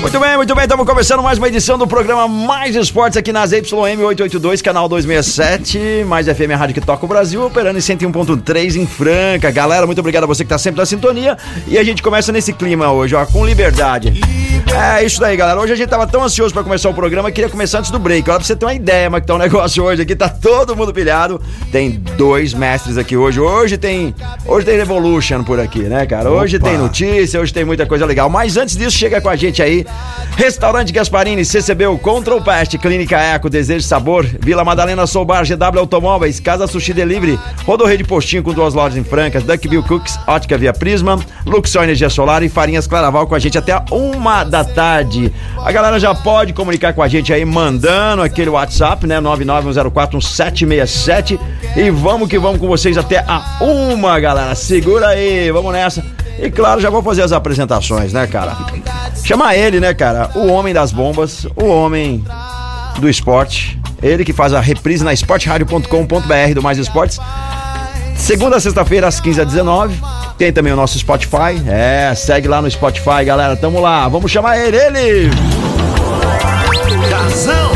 Muito bem, muito bem, estamos começando mais uma edição do programa Mais Esportes aqui nas YM 882, canal 267, mais FM a Rádio que toca o Brasil, operando em 101.3 em Franca. Galera, muito obrigado a você que está sempre na sintonia e a gente começa nesse clima hoje, ó, com liberdade. É isso daí, galera. Hoje a gente tava tão ansioso para começar o programa, queria começar antes do break. Olha pra você ter uma ideia, mas que tá um negócio hoje aqui, tá todo mundo pilhado. Tem dois mestres aqui hoje. Hoje tem, hoje tem Revolution por aqui, né, cara? Hoje Opa. tem notícia, hoje tem muita coisa legal. Mas antes disso, chega com a gente aí. Restaurante Gasparini, CCB, Control Pest, Clínica Eco, Desejo de Sabor, Vila Madalena Soubar, GW Automóveis, Casa Sushi Delivery, Rodorreio de Postinho com duas lojas em Francas, Duckbill Cooks, Ótica Via Prisma, Luxor Energia Solar e Farinhas Claraval com a gente até uma da tarde. A galera já pode comunicar com a gente aí, mandando aquele WhatsApp, né? 991041767 e vamos que vamos com vocês até a uma, galera. Segura aí, vamos nessa. E claro, já vou fazer as apresentações, né, cara? Chamar ele, né, cara? O homem das bombas, o homem do esporte. Ele que faz a reprise na esportradio.com.br do Mais Esportes. Segunda a sexta-feira, às 15 h 19 Tem também o nosso Spotify. É, segue lá no Spotify, galera. Tamo lá. Vamos chamar ele, ele! Casão.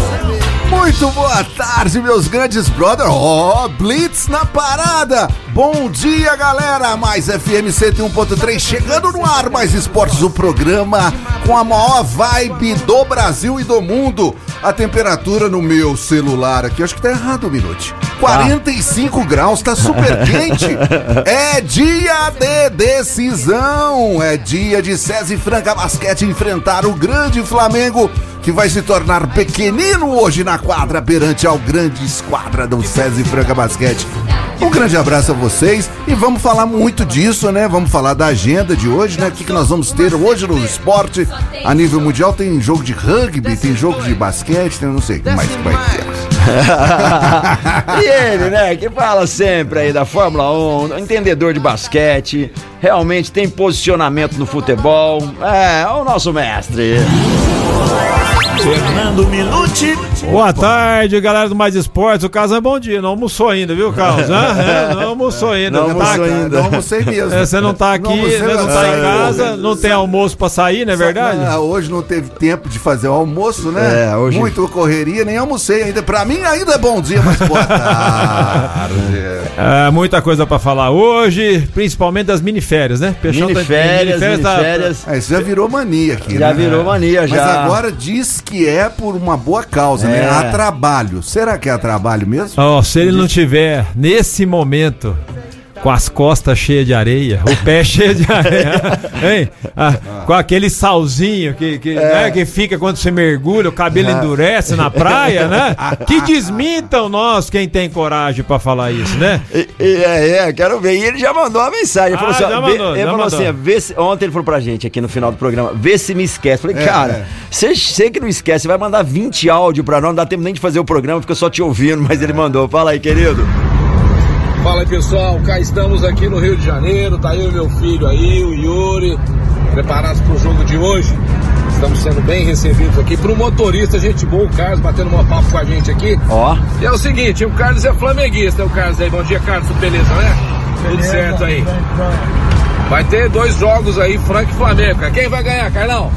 Muito boa tarde, meus grandes brothers. Ó, Blitz na parada. Bom dia, galera. Mais FM 101.3 chegando no ar. Mais esportes, o programa com a maior vibe do Brasil e do mundo. A temperatura no meu celular aqui, acho que tá errado, Minute. 45 graus, tá super quente. É dia de decisão. É dia de César e Franca Basquete enfrentar o grande Flamengo que vai se tornar pequenino hoje na quadra perante ao grande esquadra do e Franca Basquete. Um grande abraço a vocês e vamos falar muito disso, né? Vamos falar da agenda de hoje, né? O que, que nós vamos ter hoje no esporte a nível mundial. Tem jogo de rugby, tem jogo de basquete, tem não sei o que mais vai ter. e ele, né, que fala sempre aí da Fórmula 1, entendedor de basquete, realmente tem posicionamento no futebol. É, é o nosso mestre. Fernando Minuti. Boa tarde, galera do Mais Esportes. O Carlos é bom dia, não almoçou ainda, viu, Carlos? Hã? É, não almoçou ainda. Não Tá- almoçou ainda. Não almocei mesmo. É, você não tá aqui, Não almocei, né, não mas- tá em Ah, casa, não tem almoço pra sair, não é verdade? Ah, hoje não teve tempo de fazer o almoço, né? É, hoje- Muito correria, nem almocei ainda. Pra mim ainda é bom dia, mas boa tarde. É, muita coisa pra falar hoje, principalmente das miniférias, né? Peixão tá- Miniférias, tá- miniférias. Ah, isso já virou mania aqui, Já né? virou mania, Mas já. agora diz que é por uma boa causa, né? É. A trabalho. Será que é trabalho mesmo? Ó, se ele não tiver nesse momento com as costas cheias de areia, o pé cheio de areia, hein? Ah, com aquele salzinho que, que, né, que fica quando você mergulha, o cabelo endurece na praia, né? Que desmintam nós quem tem coragem pra falar isso, né? É, é, quero ver. E ele já mandou uma mensagem. Ele Ah, falou assim, ó, já vê- mandou, ele falou mandou. assim, vê se- ontem ele falou pra gente aqui no final do programa, vê se me esquece. Falei, É, cara, é. você sei que não esquece, vai mandar 20 áudio pra nós, não dá tempo nem de fazer o programa, fica só te ouvindo, mas ele mandou. Fala aí, querido. Fala aí pessoal, cá estamos aqui no Rio de Janeiro, tá eu e meu filho aí, o Yuri, preparados pro jogo de hoje. Estamos sendo bem recebidos aqui. Pro motorista, gente boa, o Carlos batendo um papo com a gente aqui. Ó, E é o seguinte, o Carlos é flamenguista, o Carlos aí. Bom dia, Carlos, beleza, né? Tudo certo aí. Vai ter dois jogos aí, Franca e Flamengo. Quem vai ganhar, Carlão?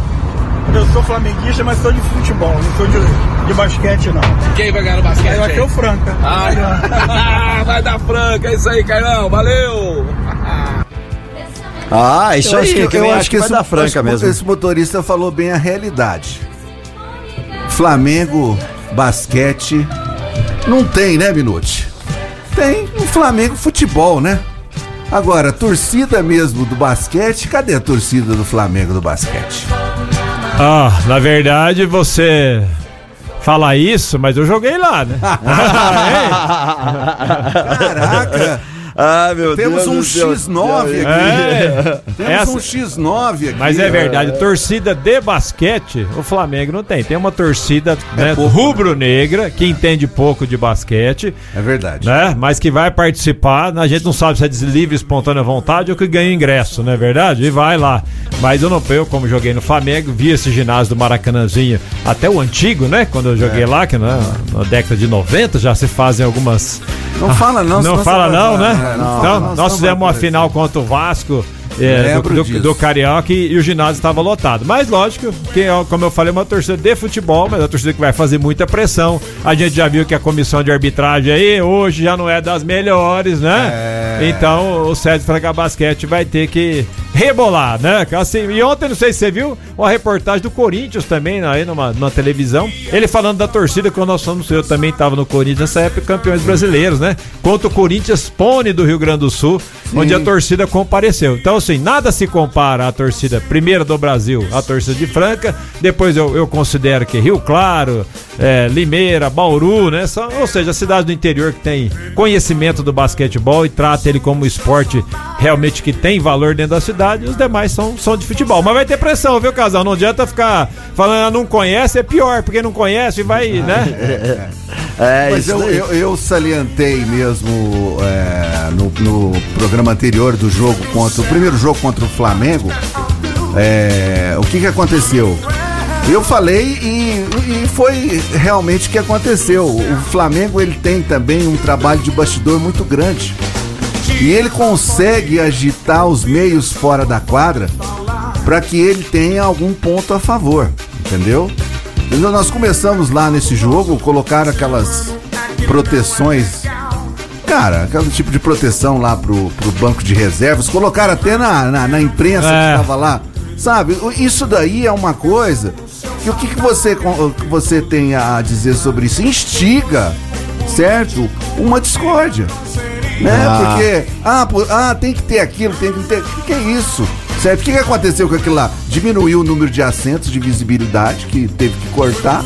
Eu sou flamenguista, mas sou de futebol, não sou de, de basquete, não. Quem vai ganhar no basquete? Eu acho que é o Franca. Ah, vai dar Franca, é isso aí, Carlão, valeu! ah, isso Eu aí, acho que, que eu vem, acho que esse, dar franca acho que mesmo. esse motorista falou bem a realidade. Flamengo, basquete, não tem, né, Minuti? Tem o Flamengo futebol, né? Agora, torcida mesmo do basquete, cadê a torcida do Flamengo do basquete? Ah, na verdade você fala isso, mas eu joguei lá, né? Caraca! Ah, meu Temos Deus um do céu. X9 aqui. É. Temos Essa- um X9 aqui. Mas é verdade, torcida de basquete, o Flamengo não tem. Tem uma torcida né, pouco, rubro-negra, que entende pouco de basquete, É verdade. né? Mas que vai participar. A gente não sabe se é de livre, espontânea vontade ou que ganha ingresso, não é verdade? E vai lá. Mas eu não, eu, como joguei no Flamengo, vi esse ginásio do Maracanãzinho, até o antigo, né? Quando eu joguei lá, que na, na década de 90 já se fazem algumas Não fala não. não fala não, né? Não então, não, nós fizemos uma final contra o Vasco. É, Lembro do, do, do Carioca e, e o ginásio estava lotado. Mas lógico que, é, como eu falei, é uma torcida de futebol, mas é uma torcida que vai fazer muita pressão. A gente já viu que a comissão de arbitragem aí hoje já não é das melhores, né? É. Então o Sérgio Franca Basquete vai ter que rebolar, né? Assim, e ontem, não sei se você viu, uma reportagem do Corinthians também aí numa, numa televisão. Ele falando da torcida, quando nós somos, eu também estava no Corinthians nessa época, campeões brasileiros, né? Contra o Corinthians Pone do Rio Grande do Sul, onde a torcida compareceu. Então, assim, nada se compara à torcida primeira do Brasil, a torcida de Franca. Depois eu, eu considero que Rio Claro, é, Limeira, Bauru, né? São, ou seja, cidades do interior que tem conhecimento do basquetebol e trata ele como esporte realmente que tem valor dentro da cidade, e os demais são, são de futebol. Mas vai ter pressão, viu, casal? Não adianta ficar falando, ah, não conhece, é pior, porque não conhece e vai, né? É, Mas isso eu, daí. eu, eu salientei mesmo é, no, no programa anterior do jogo contra o primeiro jogo contra o Flamengo. é, o que, que aconteceu? Eu falei e, e foi realmente o que aconteceu. O Flamengo ele tem também um trabalho de bastidor muito grande. E ele consegue agitar os meios fora da quadra para que ele tenha algum ponto a favor, entendeu? Entendeu? Nós começamos lá nesse jogo, colocar aquelas proteções, cara, aquele tipo de proteção lá pro, pro banco de reservas, colocaram até na, na, na imprensa É. que estava lá, sabe? Isso daí é uma coisa que o que, que você, que você tem a dizer sobre isso? Instiga, certo? Uma discórdia né? Ah. Porque, ah, pô, ah, tem que ter aquilo, tem que ter. O que, que é isso? Certo? O que, que aconteceu com aquilo lá? Diminuiu o número de assentos de visibilidade, que teve que cortar,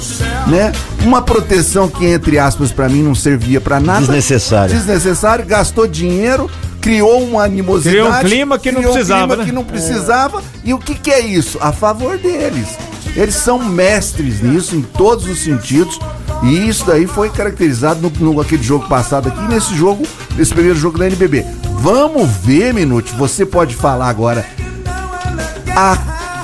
né? Uma proteção que, entre aspas, pra mim não servia pra nada. Desnecessária. Desnecessário, gastou dinheiro, criou uma animosidade. Criou um clima que não criou um precisava, clima né? que não precisava. E o que, que é isso? A favor deles. Eles são mestres nisso, em todos os sentidos. E isso daí foi caracterizado no, no aquele jogo passado aqui, nesse jogo, nesse primeiro jogo da NBB. Vamos ver, Minute, você pode falar agora a-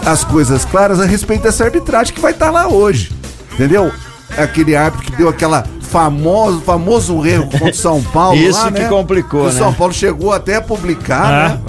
as coisas claras a respeito dessa arbitragem que vai estar lá hoje. Entendeu? Aquele árbitro que deu aquela famoso, famoso erro contra o São Paulo. Isso lá, que né? complicou, O né? São Paulo chegou até a publicar, Ah, né?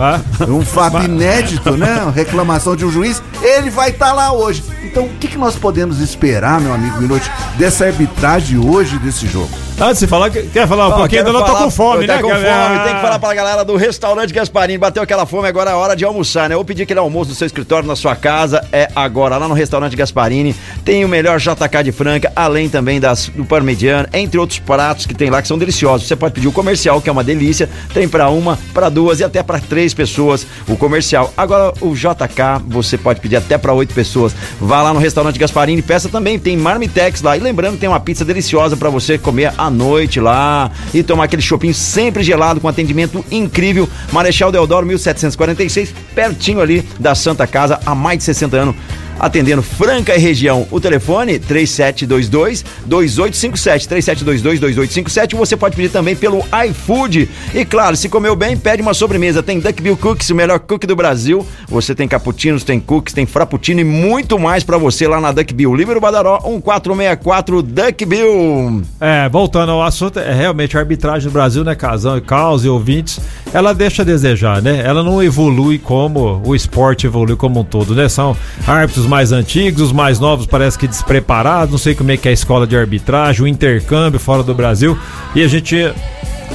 ah. Um fato inédito, né? Uma reclamação de um juiz. Ele vai estar lá hoje. Então, o que, que nós podemos esperar, meu amigo Minuto, dessa arbitragem hoje desse jogo? Antes de falar, quer falar um Ó, pouquinho? Eu não tô falar- com fome, tá né? com Quer- fome, Ah. tem que falar pra galera do restaurante Gasparini. Bateu aquela fome, agora é hora de almoçar, né? Ou pedir aquele almoço no seu escritório, na sua casa, é agora. Lá no restaurante Gasparini tem o melhor JK de Franca, além também das, do parmegiano, entre outros pratos que tem lá que são deliciosos. Você pode pedir o comercial, que é uma delícia. Tem pra uma, pra duas e até pra três pessoas o comercial. Agora o JK, você pode pedir até pra oito pessoas. Vá lá no restaurante Gasparini, peça também. Tem marmitex lá. E lembrando, tem uma pizza deliciosa pra você comer à noite lá e tomar aquele chopinho sempre gelado com atendimento incrível. Marechal Deodoro 1746, pertinho ali da Santa Casa, há mais de 60 anos. Atendendo Franca e região. O telefone 3722 2857 3722 2857. Você pode pedir também pelo iFood. E claro, se comeu bem, pede uma sobremesa. Tem Duckbill Cookies, o melhor cookie do Brasil. Você tem cappuccinos, tem cookies, tem frappuccino e muito mais pra você lá na Duckbill. Líbero Badaró 1464 Duckbill. É, voltando ao assunto, é realmente a arbitragem do Brasil, né, Casão e Caos e ouvintes, ela deixa a desejar, né? Ela não evolui como o esporte evolui como um todo, né? São árbitros mais antigos, os mais novos parece que despreparados, não sei como é que é a escola de arbitragem, o intercâmbio fora do Brasil, e a gente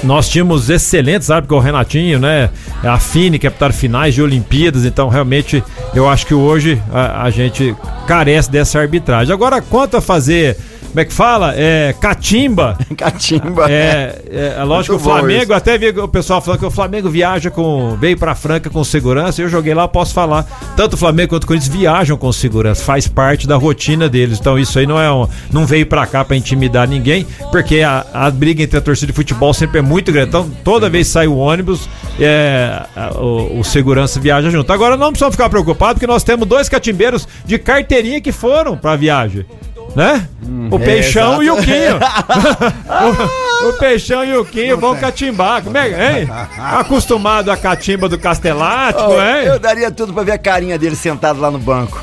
nós tínhamos excelentes árbitros, o Renatinho, né? A Fini, que apitaram finais de Olimpíadas, então realmente eu acho que hoje a, a gente carece dessa arbitragem. Agora, quanto a fazer como é que fala? É, catimba. Catimba. É, é, é lógico que o Flamengo, isso. até vi o pessoal falando que o Flamengo viaja com. veio pra Franca com segurança. Eu joguei lá, posso falar. Tanto o Flamengo quanto o Corinthians viajam com segurança. Faz parte da rotina deles. Então isso aí não é um. Não veio pra cá pra intimidar ninguém, porque a, a briga entre a torcida de futebol sempre é muito grande. Então toda vez que sai o ônibus, é, o, o segurança viaja junto. Agora não precisamos ficar preocupados, porque nós temos dois catimbeiros de carteirinha que foram pra viagem. Né? o Peixão e o Quinho. o, o Peixão e o Quinho vão catimbar. Como é, hein? Acostumado a catimba do Castelático, Oh, hein? eu daria tudo pra ver a carinha dele sentado lá no banco.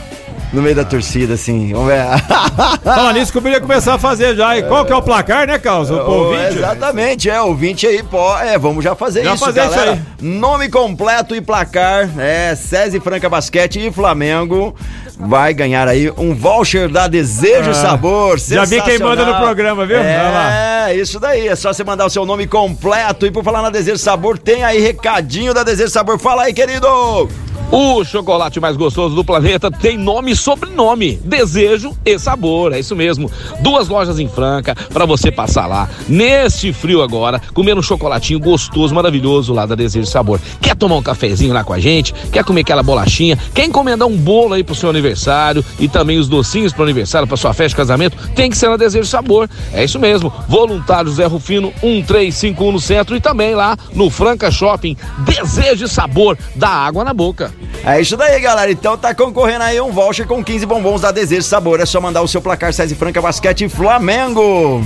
No meio da torcida, assim. Vamos ver. Falar nisso que eu podia começar a fazer já. E qual que é o placar, né, Carlos? O Oh, ouvinte? exatamente, é, ouvinte aí, pô, é, vamos já fazer Já isso, fazer isso galera. aí. Nome completo e placar, é, SESI Franca Basquete e Flamengo vai ganhar aí um voucher da Desejo Ah, Sabor, já vi quem manda no programa, viu? É, isso daí, é só você mandar o seu nome completo. E por falar na Desejo Sabor, tem aí recadinho da Desejo Sabor, fala aí, querido! O chocolate mais gostoso do planeta tem nome e sobrenome, desejo e sabor, é isso mesmo. Duas lojas em Franca para você passar lá neste frio agora, comer um chocolatinho gostoso, maravilhoso lá da Desejo e Sabor. Quer tomar um cafezinho lá com a gente? Quer comer aquela bolachinha? Quer encomendar um bolo aí pro seu aniversário e também os docinhos pro aniversário, pra sua festa de casamento? Tem que ser na Desejo e Sabor. É isso mesmo. Voluntário Zé Rufino 1351 no centro e também lá no Franca Shopping. Desejo e Sabor, dá água na boca. É isso daí, galera. Então tá concorrendo aí um voucher com 15 bombons da Desejo Sabor. É só mandar o seu placar SESI Franca Basquete Flamengo.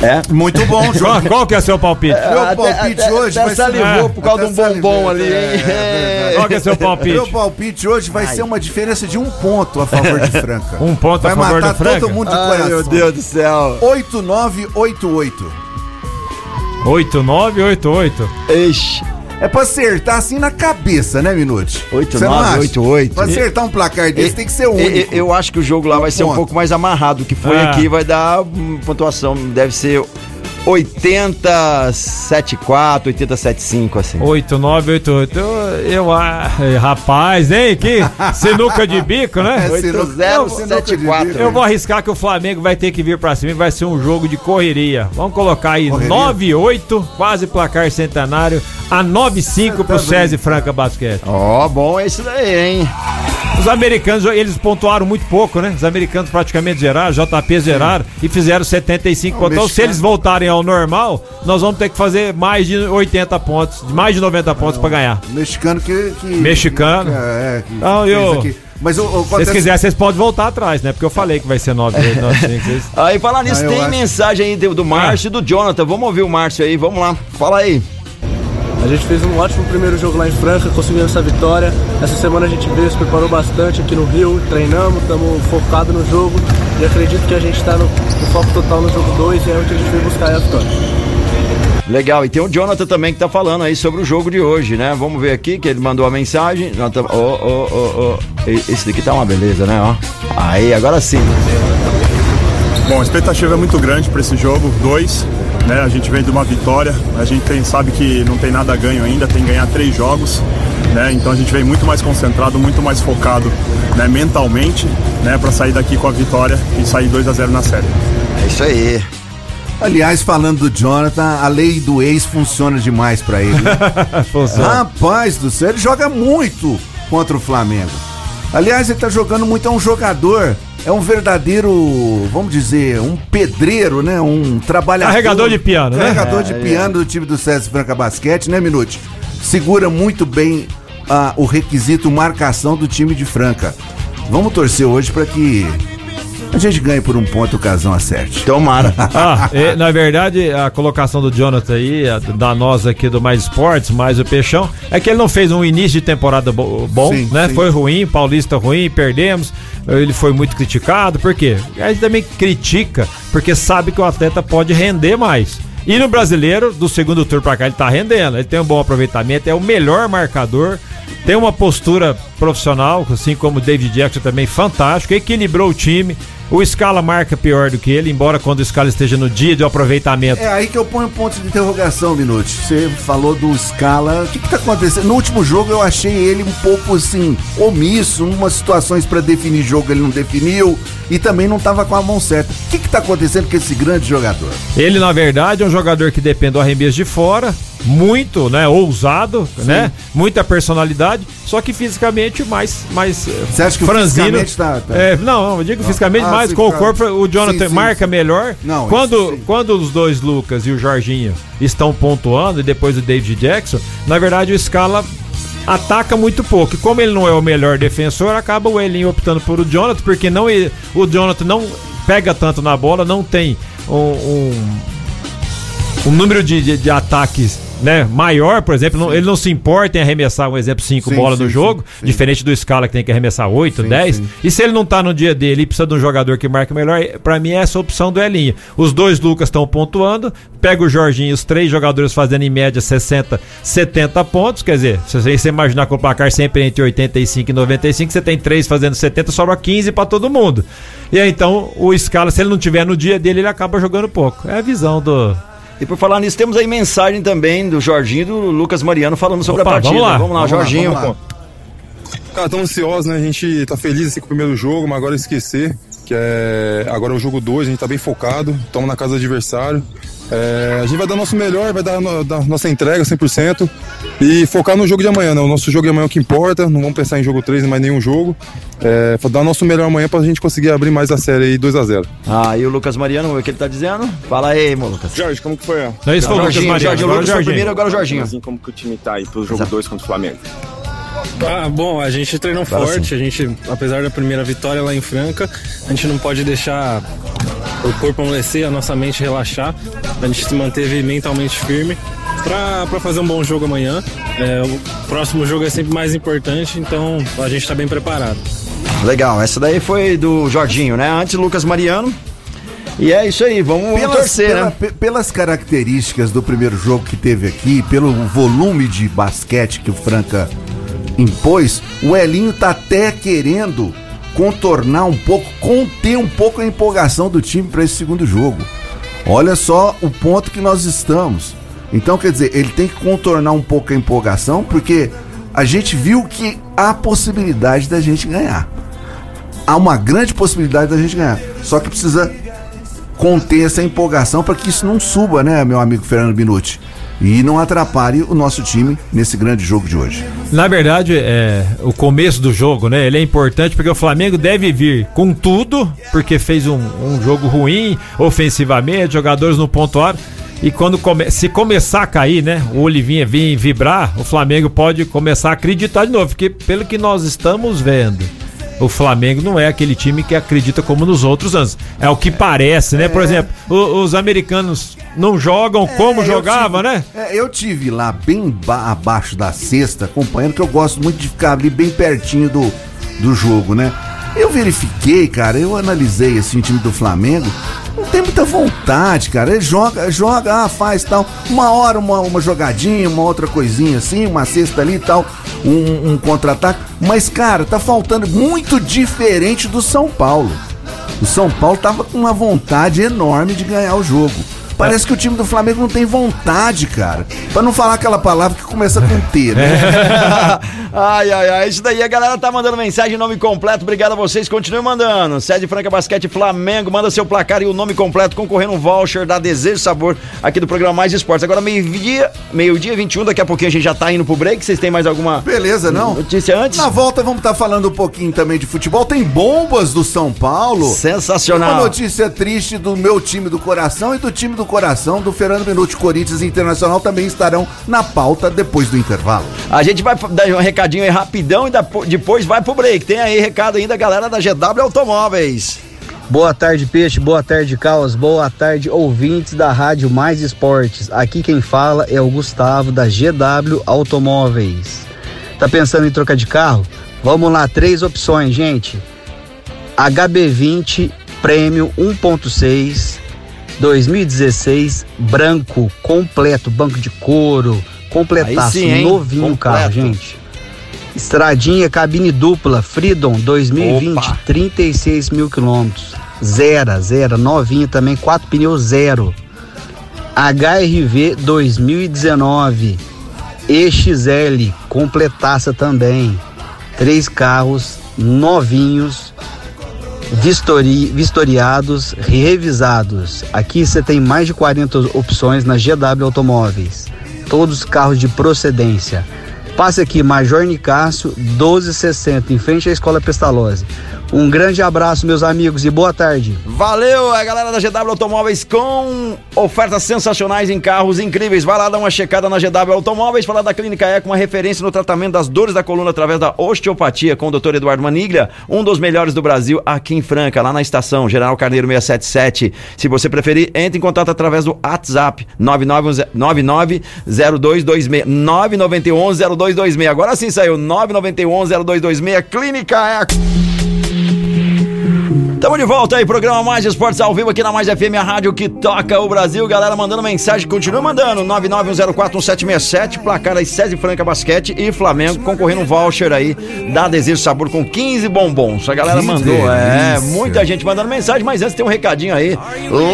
É? Muito bom, João. qual que é o seu palpite? Meu Até- palpite até- hoje até vai ser. por causa de um bombom ali, salivei, hein? é, é verdade. Qual que é o seu palpite? Meu palpite hoje vai ser uma diferença de um ponto a favor de Franca. Um ponto a vai favor matar do Franca? todo mundo de Ai, coração. meu Deus do céu. 8988. 8988. Ixi. É pra acertar assim na cabeça, né, Minuti? Oito, Você não nove, acha? oito, oito. Pra acertar um placar desse tem que ser único. Eu, eu acho que o jogo lá vai ser um ponto. pouco mais amarrado. O que foi Ah. aqui vai dar hum, pontuação, deve ser 80-7-4, 80-7-5, assim. 8988. Eu, eu ah, rapaz, hein? Que sinuca de bico, né? É, sinuca- 8-0, não, sinuca de 7-4. bico. Eu vou arriscar que o Flamengo vai ter que vir pra cima e vai ser um jogo de correria. Vamos colocar aí Correria? 9-8, quase placar centenário, a 9-5 pro SESI Franca Basquete. Ó, bom é isso daí, hein? Os americanos, eles pontuaram muito pouco, né? Os americanos praticamente zeraram, JP zeraram e fizeram 75 pontos. Então, se eles voltarem ao normal, nós vamos ter que fazer mais de 80 pontos, mais de 90 pontos pra ganhar. Mexicano que. que Mexicano. que- é, que fez eu- aqui. Mas o, o, Se vocês acontece- quiserem, vocês podem voltar atrás, né? Porque eu falei que vai ser 9, 8, 9, 5, 6. Aí, falar nisso, Ah, eu tem acho. mensagem aí do, do Márcio e do Jonathan. Vamos ouvir o Márcio aí, vamos lá. Fala aí. A gente fez um ótimo primeiro jogo lá em Franca, conseguimos essa vitória. Essa semana a gente veio, se preparou bastante aqui no Rio, treinamos, estamos focados no jogo e acredito que a gente está no, no foco total no jogo 2 e é onde a gente veio buscar a vitória. Legal, e tem o Jonathan também que tá falando aí sobre o jogo de hoje, né? Vamos ver aqui que ele mandou a mensagem. Ó, ó. E- Esse daqui tá uma beleza, né? Ó. Aí, agora sim. Bom, a expectativa é muito grande para esse jogo, dois. Né? A gente vem de uma vitória, a gente tem- sabe que não tem nada ganho ainda, tem que ganhar três jogos. Né? Então a gente vem muito mais concentrado, muito mais focado né, mentalmente né, para sair daqui com a vitória e sair 2 a 0 na série. É isso aí. Aliás, falando do Jonathan, a lei do ex funciona demais pra ele. né? Rapaz do céu, ele joga muito contra o Flamengo. Aliás, ele tá jogando muito, é um jogador, é um verdadeiro, vamos dizer, um pedreiro, né? Um trabalhador. Carregador de piano, né? Carregador de piano do time do César Franca Basquete, né, Minute? Segura muito bem ah, o requisito marcação do time de Franca. Vamos torcer hoje pra que a gente ganhe por um ponto o casão acerte. Tomara. Ah, e, na verdade, a colocação do Jonathan aí, a- da nós aqui do Mais Esportes, mais o Peixão, é que ele não fez um início de temporada bo- bom, Sim, né? sim. Foi ruim, Paulista ruim, perdemos. Ele foi muito criticado, por quê? A gente também critica, porque sabe que o atleta pode render mais. E no brasileiro, do segundo turno pra cá, ele tá rendendo. Ele tem um bom aproveitamento, é o melhor marcador, tem uma postura profissional, assim como o David Jackson também fantástico, equilibrou o time. O Scala marca pior do que ele, embora quando o Scala esteja no dia de aproveitamento. É aí que eu ponho um ponto de interrogação, Minuti. Você falou do Scala. O que, que tá acontecendo? No último jogo eu achei ele um pouco assim, omisso, umas situações para definir jogo ele não definiu e também não tava com a mão certa. O que, que tá acontecendo com esse grande jogador? Ele, na verdade, é um jogador que depende do arremesso de fora, muito, né, ousado, né? Muita personalidade, só que fisicamente mais mais Você acha que o franzino. fisicamente tá- tá- É, não, não, eu digo fisicamente Ah, mais sim, com o corpo, o Jonathan Sim, sim, marca sim. melhor. Não, quando isso sim. quando os dois Lucas e o Jorginho estão pontuando e depois o David Jackson, na verdade o Scala ataca muito pouco. E como ele não é o melhor defensor, acaba o Elinho optando por o Jonathan, porque não o Jonathan não pega tanto na bola, não tem um, um, um número de, de, de ataques né, maior, por exemplo, não- ele não se importa em arremessar, um exemplo, 5 Sim, bolas no jogo, sim. diferente do Scala que tem que arremessar 8, Sim, 10. sim. E se ele não tá no dia dele e precisa de um jogador que marque melhor, pra mim é essa opção do Elinho. Os dois Lucas estão pontuando, pega o Jorginho, os três jogadores fazendo em média 60, 70 pontos, quer dizer, se você imaginar com o placar sempre entre 85 e 95, você tem três fazendo 70, sobra 15 pra todo mundo. E aí então o Scala, se ele não tiver no dia dele, ele acaba jogando pouco. É a visão do E por falar nisso, temos aí mensagem também do Jorginho e do Lucas Mariano falando sobre Opa, a partida. vamos lá. Vamos lá, Vamos lá, Jorginho. vamos lá. Cara, estamos ansiosos, né? A gente tá feliz assim, com o primeiro jogo, mas agora esquecer que é agora é o jogo 2, a gente tá bem focado, estamos na casa do adversário. É, a gente vai dar nosso melhor, vai dar, no- dar nossa entrega 100% e focar no jogo de amanhã, né? O nosso jogo de amanhã é o que importa, não vamos pensar em jogo 3 em mais nenhum jogo. É, dar o nosso melhor amanhã pra gente conseguir abrir mais a série aí 2 a 0 Ah, e o Lucas Mariano, o que ele tá dizendo? Fala aí, meu Lucas. Jorge, como que foi? Não é isso, foi o Lucas Mariano, Jorginho, agora o Lucas Jorginho. primeiro, agora o Jorginho. Assim como que o time tá aí pro jogo 2 contra o Flamengo? Ah, bom, a gente treinou forte, a gente, apesar da primeira vitória lá em Franca, a gente não pode deixar o corpo amolecer, a nossa mente relaxar, a gente se manteve mentalmente firme pra, pra fazer um bom jogo amanhã. É, o próximo jogo é sempre mais importante, então a gente tá bem preparado. Legal, essa daí foi do Jorginho, né? Antes Lucas Mariano. E é isso aí, vamos, vamos torcer, pela- né? pe- pelas características do primeiro jogo que teve aqui, pelo volume de basquete que o Franca impôs, o Elinho tá até querendo contornar um pouco, conter um pouco a empolgação do time para esse segundo jogo. Olha só o ponto que nós estamos. Então, quer dizer, ele tem que contornar um pouco a empolgação, porque a gente viu que há possibilidade da gente ganhar. Há uma grande possibilidade da gente ganhar. Só que precisa conter essa empolgação para que isso não suba, né, meu amigo Fernando Minuti? E não atrapalhe o nosso time nesse grande jogo de hoje. Na verdade, é o começo do jogo, né? Ele é importante porque o Flamengo deve vir com tudo, porque fez um, um jogo ruim ofensivamente, jogadores não pontuaram. E quando come, se começar a cair, né? O Olivinha vir vibrar, o Flamengo pode começar a acreditar de novo, porque pelo que nós estamos vendo. O Flamengo não é aquele time que acredita como nos outros anos. É o que parece, né? Por exemplo, o- os americanos não jogam como É, eu jogava, tive- né? É, eu tive lá bem ba- abaixo da cesta, acompanhando, que eu gosto muito de ficar ali bem pertinho do, do jogo, né? Eu verifiquei, cara, eu analisei assim o time do Flamengo. Não tem muita vontade, cara. Ele joga, joga, ah, faz tal. Uma hora uma, uma jogadinha, uma outra coisinha assim, uma cesta ali e tal, um, um contra-ataque. Mas, cara, tá faltando muito diferente do São Paulo. O São Paulo tava com uma vontade enorme de ganhar o jogo. Parece que o time do Flamengo não tem vontade, cara. Pra não falar aquela palavra que começa com T, né? ai, ai, ai. Isso daí, a galera tá mandando mensagem, nome completo. Obrigado a vocês. Continue mandando. Sede Franca Basquete Flamengo. Manda seu placar e o nome completo concorrendo um voucher da Desejo Sabor aqui do programa Mais Esportes. Agora, meio-dia, meio-dia 21. Daqui a pouquinho a gente já tá indo pro break. Vocês têm mais alguma Beleza, não? notícia antes? Na volta vamos estar falando um pouquinho também de futebol. Tem bombas do São Paulo. Uma Sensacional. notícia triste do meu time do coração e do time do coração do Fernando Minuti Corinthians Internacional também estarão na pauta depois do intervalo. A gente vai dar um recadinho aí rapidão e depois vai pro break. Tem aí recado ainda, galera da GW Automóveis. Boa tarde, Peixe. Boa tarde, Caos. Boa tarde, ouvintes da Rádio Mais Esportes. Aqui quem fala é o Gustavo da GW Automóveis. Tá pensando em trocar de carro? Vamos lá, três opções, gente. HB20 Premium 1.6 2016 branco completo, banco de couro, completaço, sim, novinho o carro, gente. Estradinha, cabine dupla, Freedom 2020, Opa. 36 mil quilômetros. zero, zero, novinha também, quatro pneus zero. HRV 2019 EXL completaça também. Três carros novinhos, vistori, vistoriados, revisados. Aqui você tem mais de 40 opções na GW Automóveis. Todos carros de procedência. Passe aqui, Major Nicásio, 1260, em frente à Escola Pestalozzi. Um grande abraço, meus amigos, e boa tarde. Valeu, a galera da GW Automóveis com ofertas sensacionais em carros incríveis. Vai lá dar uma checada na GW Automóveis, falar da Clínica Eco, uma referência no tratamento das dores da coluna através da osteopatia com o Dr. Eduardo Maniglia, um dos melhores do Brasil aqui em Franca, lá na estação General Carneiro 677. Se você preferir, entre em contato através do WhatsApp 990226 99110226. Agora sim saiu 99110226 Clínica Eco. Tamo de volta aí, programa Mais Esportes ao vivo aqui na Mais FM, a rádio que toca o Brasil. Galera mandando mensagem, continua mandando. 991041767, placar aí César Franca Basquete e Flamengo concorrendo um voucher aí da Desejo Sabor com 15 bombons. A galera Que mandou, é, delícia. muita gente mandando mensagem, mas antes tem um recadinho aí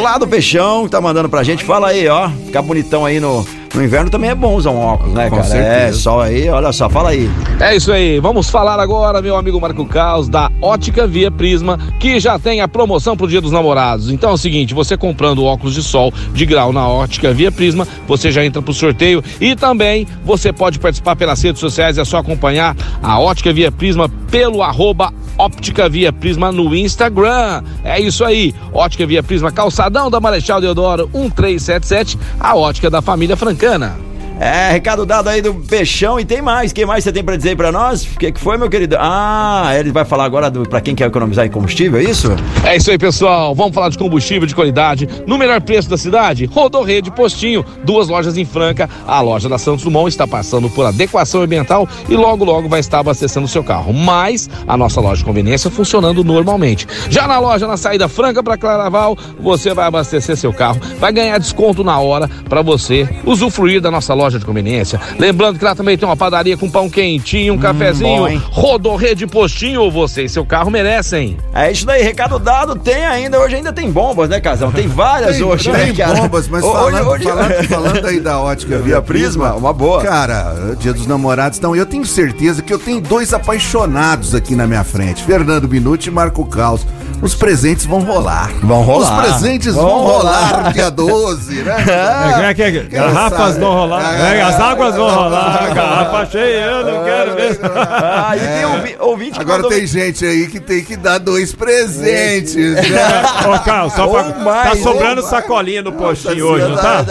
lá do Peixão que tá mandando pra gente. Fala aí, ó, ficar bonitão aí no, no inverno também é bom usar um óculos, né, Com cara? É, certeza. sol aí, olha só, fala aí. É isso aí, vamos falar agora, meu amigo Marco Caos, da Ótica Via Prisma, que já tem a promoção pro Dia dos Namorados. Então é o seguinte, você comprando óculos de sol de grau na Ótica Via Prisma, você já entra pro sorteio e também você pode participar pelas redes sociais, é só acompanhar a Ótica Via Prisma pelo arroba Óptica Via Prisma no Instagram. É isso aí, Ótica Via Prisma, calçadão da Marechal Deodoro 1377, a ótica da família francana. É, recado dado aí do Peixão e tem mais. Quem mais você tem pra dizer pra nós? O que, que foi, meu querido? Ah, ele vai falar agora pra quem quer economizar em combustível, é isso? É isso aí, pessoal. Vamos falar de combustível de qualidade no melhor preço da cidade. Rodorrede Postinho, duas lojas em Franca. A loja da Santos Dumont está passando por adequação ambiental e logo logo vai estar abastecendo o seu carro. Mas a nossa loja de conveniência funcionando normalmente. Já na loja na saída Franca para Claraval, você vai abastecer seu carro, vai ganhar desconto na hora para você usufruir da nossa loja de conveniência. Lembrando que lá também tem uma padaria com pão quentinho, um cafezinho. bom, hein? Rodorrede Postinho, você e seu carro merecem. É isso daí, recado dado. Tem ainda, hoje ainda tem bombas, né, Casão? Tem várias Tem, hoje, tem né, cara? bombas, mas Hoje- falando, hoje- falando, falando aí da ótica Via Prisma, uma boa. Cara, dia dos namorados, então eu tenho certeza que eu tenho dois apaixonados aqui na minha frente, Fernando Minuti e Marco Caos. Os presentes vão rolar. Vão rolar. Os presentes Vão vão, rolar. rolar dia 12, né? É, como é que é? Garrafas sabe? vão rolar. É, É, as águas vão é, rolar. é, Garrafa cheia, eu não quero ver. Ah, e tem ouvi- ouvinte Agora tem gente aí que tem que dar dois presentes, né? Ô, Carlos, só pra... Tá sobrando sacolinha no postinho hoje, não tá?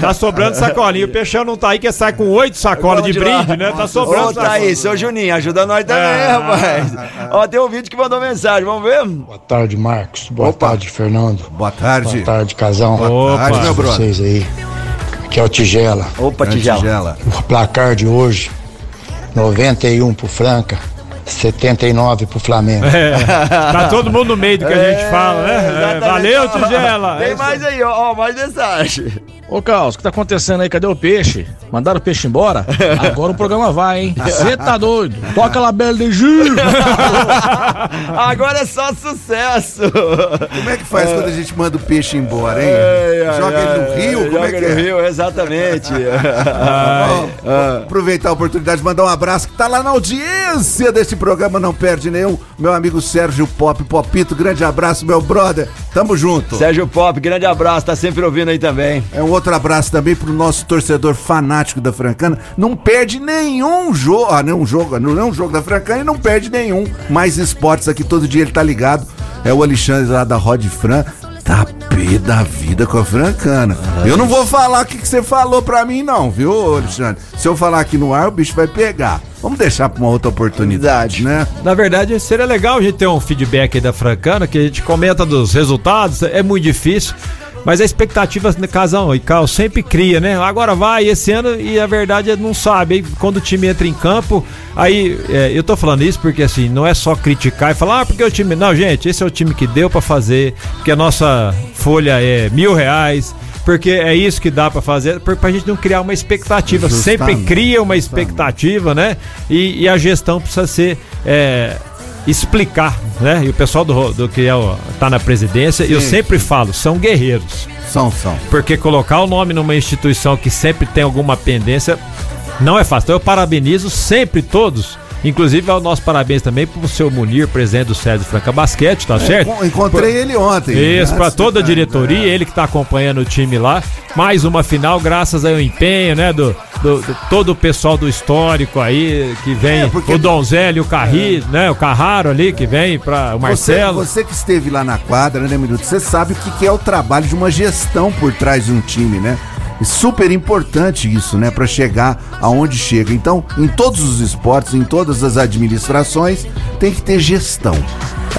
Tá sobrando sacolinha. O Peixão não tá aí, que sai com oito sacolas de brinde, né? Tá sobrando Ô, Thaís, ô Juninho, ajuda nós também, É. rapaz. Ó, tem um vídeo que mandou mensagem, vamos ver? Boa tarde, Marcos. Boa Opa. tarde, Fernando. Boa tarde. Boa tarde, Casão. Boa tarde, meu brother. Vocês aí. Aqui é o Tigela. Opa, Tigela. Tigela. O placar de hoje: 91 pro Franca, 79 pro Flamengo. É, tá todo mundo no meio do que a gente fala, né? É, valeu, Tigela. Tem É mais aí, ó, ó, mais mensagem. Ô, Carlos, o que tá acontecendo aí? Cadê o peixe? Mandaram o peixe embora? Agora o programa vai, hein? Você tá doido? Toca lá, Bela de Gil! Agora é só sucesso. Como é que faz quando a gente manda o peixe embora, hein? Ai, ai, Joga ele no rio? Como Joga é que no é? Rio, exatamente. Vou aproveitar a oportunidade de mandar um abraço que tá lá na audiência deste programa, não perde nenhum. Meu amigo Sérgio Pop, Popito, grande abraço, meu brother. Tamo junto. Sérgio Pop, grande abraço, tá sempre ouvindo aí também. É um outro abraço também pro nosso torcedor fanático da Francana. Não perde nenhum jogo, ah, nenhum jogo, não é um jogo da Francana e não perde nenhum. Mais esportes aqui, todo dia ele tá ligado. É o Alexandre lá da Rod Fran. Tá pé da vida com a Francana. Eu não vou falar o que, que você falou pra mim, não, viu, Alexandre? Se eu falar aqui no ar, o bicho vai pegar. Vamos deixar pra uma outra oportunidade, né? Na verdade, seria legal a gente ter um feedback aí da Francana, que a gente comenta dos resultados, é muito difícil. Mas a expectativa, Casão e Cal, sempre cria, né? Agora vai esse ano e a verdade é não sabe. Aí, quando o time entra em campo, aí é, eu tô falando isso porque assim, não é só criticar e falar, ah, porque o time. Não, gente, esse é o time que deu pra fazer, porque a nossa folha é mil reais. Porque é isso que dá pra fazer, pra, pra gente não criar uma expectativa. Sempre Justamente, cria uma expectativa, né? E, e a gestão precisa ser. é, explicar né? E o pessoal do, do que é, o- tá na presidência, eu Sim. sempre falo, são guerreiros. São, são. Porque colocar o nome numa instituição que sempre tem alguma pendência não é fácil. Então eu parabenizo sempre todos. Inclusive, ao nosso parabéns também pro seu Munir, presidente do César Franca Basquete, tá certo? Encon- Encontrei ele ontem. Isso, Antes toda a diretoria, ele que tá acompanhando o time lá. Mais uma final, graças ao empenho, né? Do, do- do- todo o pessoal do histórico aí, que vem. É, porque- o Donzelli, o Carri, né? O Carraro ali, que vem pra o Marcelo. Você, você que esteve lá na quadra, né, Minuto? Você sabe o que, que é o trabalho de uma gestão por trás de um time, né? É super importante isso, né? Pra chegar aonde chega. Então, em todos os esportes, em todas as administrações, tem que ter gestão.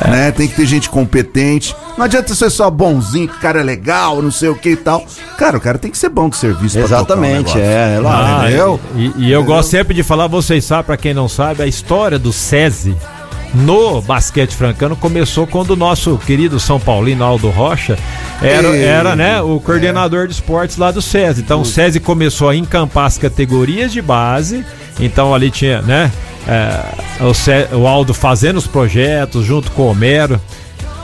É. Né? Tem que ter gente competente. Não adianta ser só bonzinho, que o cara é legal, não sei o que e tal. Cara, o cara tem que ser bom de serviço pra tocar o Exatamente, negócio. é, é Ah, lá. entendeu? E, e eu gosto sempre de falar, vocês sabem, pra quem não sabe, a história do SESI no basquete francano começou quando o nosso querido São Paulino Aldo Rocha era, Ei, era né, o coordenador de esportes lá do SESI. Então o SESI começou a encampar as categorias de base. Então ali tinha, né, é, o, o Aldo fazendo os projetos junto com o Homero.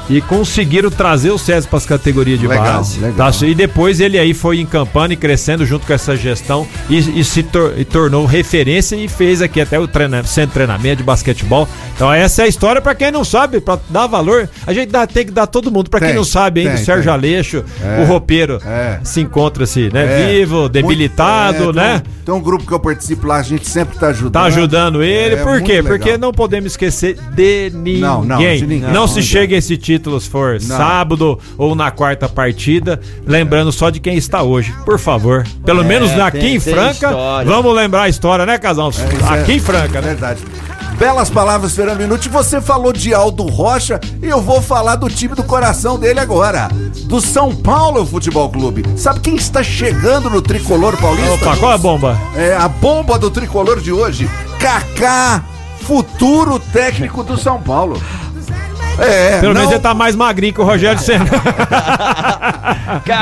E conseguiram trazer o SESI para as categorias de Legal, base. legal. Tá? E depois ele aí foi encampando e crescendo junto com essa gestão e, e se tor- e tornou referência e fez aqui até o treina- centro de treinamento de basquetebol. Então essa é a história para quem não sabe, para dar valor. A gente dá- tem que dar todo mundo. Para quem não sabe ainda, o Sérgio tem. Aleixo, É, o roupeiro, é. se encontra-se né, É. vivo, debilitado, Muito- é, né? Tem um, tem um grupo que eu participo lá, a gente sempre tá ajudando. Tá ajudando ele, É, por muito quê? legal. Porque não podemos esquecer de ninguém. Não, não, de ninguém. Não Não, se chega a esse título se for Não. sábado ou na quarta partida, lembrando só de quem está hoje, por favor. Pelo É, menos aqui tem- em Franca, vamos lembrar a história, né, casal? Isso aqui é- em Franca, é né? Verdade. Belas palavras, Fernando Minuti. Você falou de Aldo Rocha e eu vou falar do time do coração dele agora. Do São Paulo Futebol Clube. Sabe quem está chegando no tricolor paulista? Opa, qual é a bomba? É a bomba do tricolor de hoje. Kaká, futuro técnico do São Paulo. É, Pelo não- menos ele tá mais magrinho que o Rogério Senna.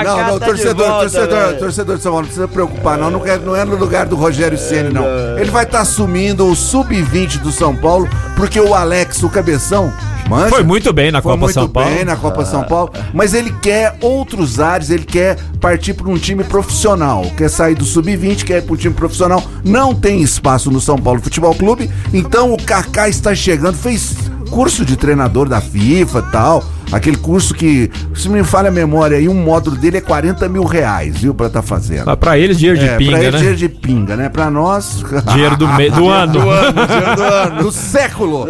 Não, não, tá torcedor, volta, torcedor, velho. torcedor de São Paulo, não precisa preocupar, não. Não é, não é no lugar do Rogério Ceni, não. Ele vai estar assumindo o sub-20 do São Paulo, porque o Alex, o cabeção, manja, Foi muito bem na foi Copa muito São Paulo. bem na Copa São Paulo, mas ele quer outros ares, ele quer partir para um time profissional, quer sair do sub-20, quer ir para um time profissional. Não tem espaço no São Paulo Futebol Clube, então o Kaká está chegando, fez curso de treinador da FIFA e tal. Aquele curso que, se me falha a memória aí, um módulo dele é 40 mil reais, viu, pra tá fazendo. Mas pra eles, dinheiro de É, pinga, pra ele, né? dinheiro de pinga, né? Pra nós. Dinheiro do, me- do ano. Do ano, dinheiro do ano. Do século.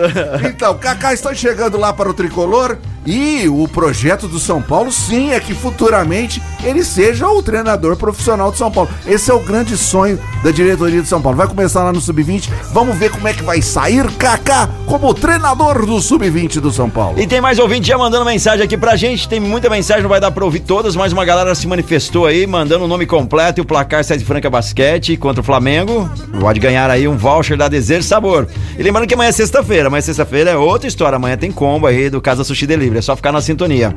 Então, Kaká está chegando lá para o tricolor e o projeto do São Paulo, sim, é que futuramente ele seja o treinador profissional de São Paulo. Esse é o grande sonho da diretoria de São Paulo. Vai começar lá no Sub-20. Vamos ver como é que vai sair Kaká como treinador do Sub-20 do São Paulo. E tem mais ouvinte já mandando mensagem aqui pra gente. Tem muita mensagem, não vai dar pra ouvir todas, mas uma galera se manifestou aí, mandando o nome completo e o placar Sede Franca Basquete contra o Flamengo. Pode ganhar aí um voucher da Desejo Sabor. E lembrando que amanhã é sexta-feira, amanhã sexta-feira é outra história. Amanhã tem combo aí do Casa Sushi Delivery. É só ficar na sintonia.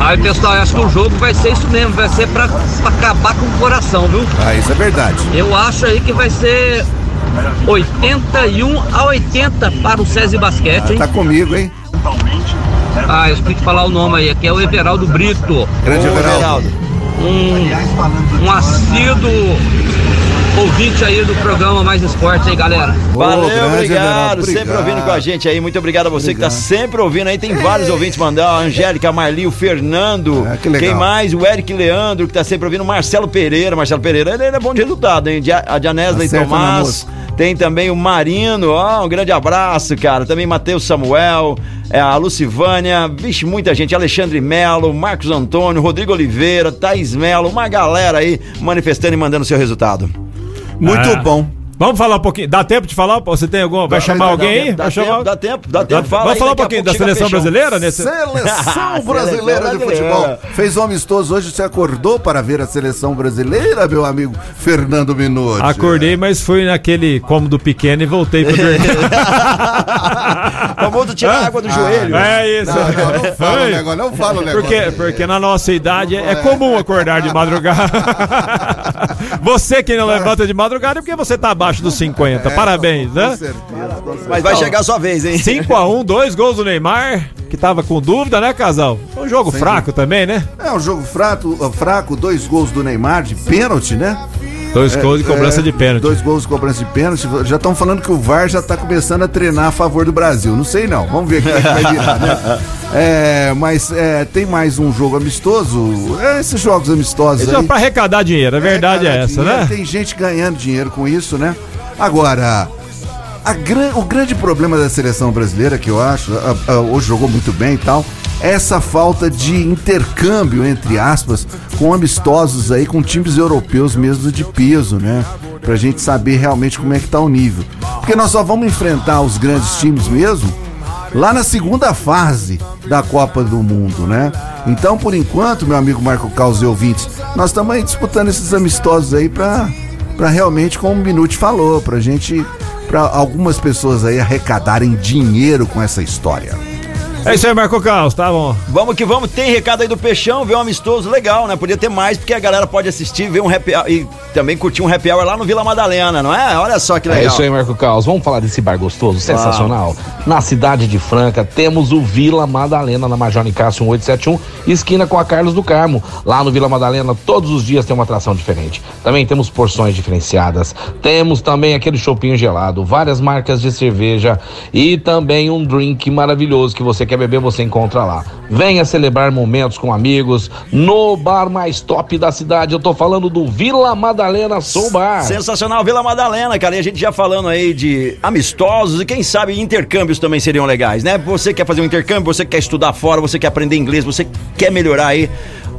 Aí, pessoal, acho que o jogo vai ser isso mesmo, vai ser pra, pra acabar com o coração, viu? Ah, isso é verdade. Eu acho aí que vai ser 81 a 80 para o César Basquete, hein? Tá comigo, hein? Ah, eu esqueci de falar o nome aí, aqui é o Everaldo Brito. Grande Everaldo. Um, um assíduo ouvinte aí do programa Mais Esporte aí, galera. Valeu, obrigado. Everaldo, Sempre obrigado. ouvindo com a gente aí. Muito obrigado a você que tá Obrigado. sempre ouvindo aí. Tem vários ouvintes mandando. A Angélica, a Marli, o Fernando. É, que legal. Quem mais? O Eric Leandro, que tá sempre ouvindo. Marcelo Pereira. Marcelo Pereira, ele, ele é bom de resultado, hein? A Dianesley Acerta na Tomás. Tem também o Marino, ó, um grande abraço, cara. Também Matheus Samuel, é, a Lucivânia, vixe, muita gente. Alexandre Melo, Marcos Antônio, Rodrigo Oliveira, Thaís Melo, uma galera aí manifestando e mandando seu resultado. Muito Ah. bom. Vamos falar um pouquinho. Dá tempo de falar? Você tem algum? Vai Dá- chamar dá- alguém dá aí? Dá chamar tempo, dá tempo, dá tempo. Fala Vamos falar um pouquinho da seleção Peixão. brasileira nesse. Seleção brasileira de futebol. Fez um amistoso hoje, você acordou para ver a seleção brasileira, meu amigo Fernando Minuti? Acordei, mas fui naquele cômodo pequeno e voltei pra dormir. Famoso tirar água do joelho. É isso. Não, não, não fala o negócio, não fala o negócio. Porque, porque na nossa idade é, é comum acordar de madrugada. você que não levanta de madrugada é porque você tá abaixo dos 50. Parabéns, né? Mas vai chegar a sua vez, hein? 5x1, dois gols do Neymar, que tava com dúvida, né, casal? Um jogo Sem fraco também, né? É um jogo fraco, fraco, dois gols do Neymar de pênalti, né? Dois gols de cobrança de pênalti. Dois gols de cobrança de pênalti. Já estão falando que o VAR já está começando a treinar a favor do Brasil. Não sei não. Vamos ver o que, é que vai virar, né? É, mas é, tem mais um jogo amistoso. É, esses jogos amistosos é pra arrecadar dinheiro, a verdade é essa, dinheiro, né? Tem gente ganhando dinheiro com isso, né? Agora, a gran- o grande problema da seleção brasileira, que eu acho, a- a- hoje jogou muito bem e tal, é essa falta de intercâmbio, entre aspas, com amistosos aí, com times europeus mesmo de peso, né? Pra gente saber realmente como é que tá o nível. Porque nós só vamos enfrentar os grandes times mesmo lá na segunda fase da Copa do Mundo, né? Então, por enquanto, meu amigo Marco Caos e ouvintes, nós estamos aí disputando esses amistosos aí pra, pra realmente, como o Minuti falou, pra gente, pra algumas pessoas aí arrecadarem dinheiro com essa história. É isso aí, Marco Caos, tá bom. Vamos que vamos, tem recado aí do Peixão, ver um amistoso legal, né? Podia ter mais, porque a galera pode assistir, ver um happy hour, e também curtir um happy hour lá no Vila Madalena, não é? Olha só que legal. É isso aí, Marco Carlos. Vamos falar desse bar gostoso, sensacional. Na cidade de Franca, temos o Vila Madalena, na Major Nicásio 1871, esquina com a Carlos do Carmo. Lá no Vila Madalena, todos os dias tem uma atração diferente. Também temos porções diferenciadas. Temos também aquele chopinho gelado, várias marcas de cerveja e também um drink maravilhoso que você quer beber, você encontra lá. Venha celebrar momentos com amigos no bar mais top da cidade. Eu tô falando do Vila Madalena Soul Bar. Sensacional, Vila Madalena, cara. E a gente já falando aí de amistosos e quem sabe intercâmbios também seriam legais, né? Você quer fazer um intercâmbio, você quer estudar fora, você quer aprender inglês, você quer melhorar aí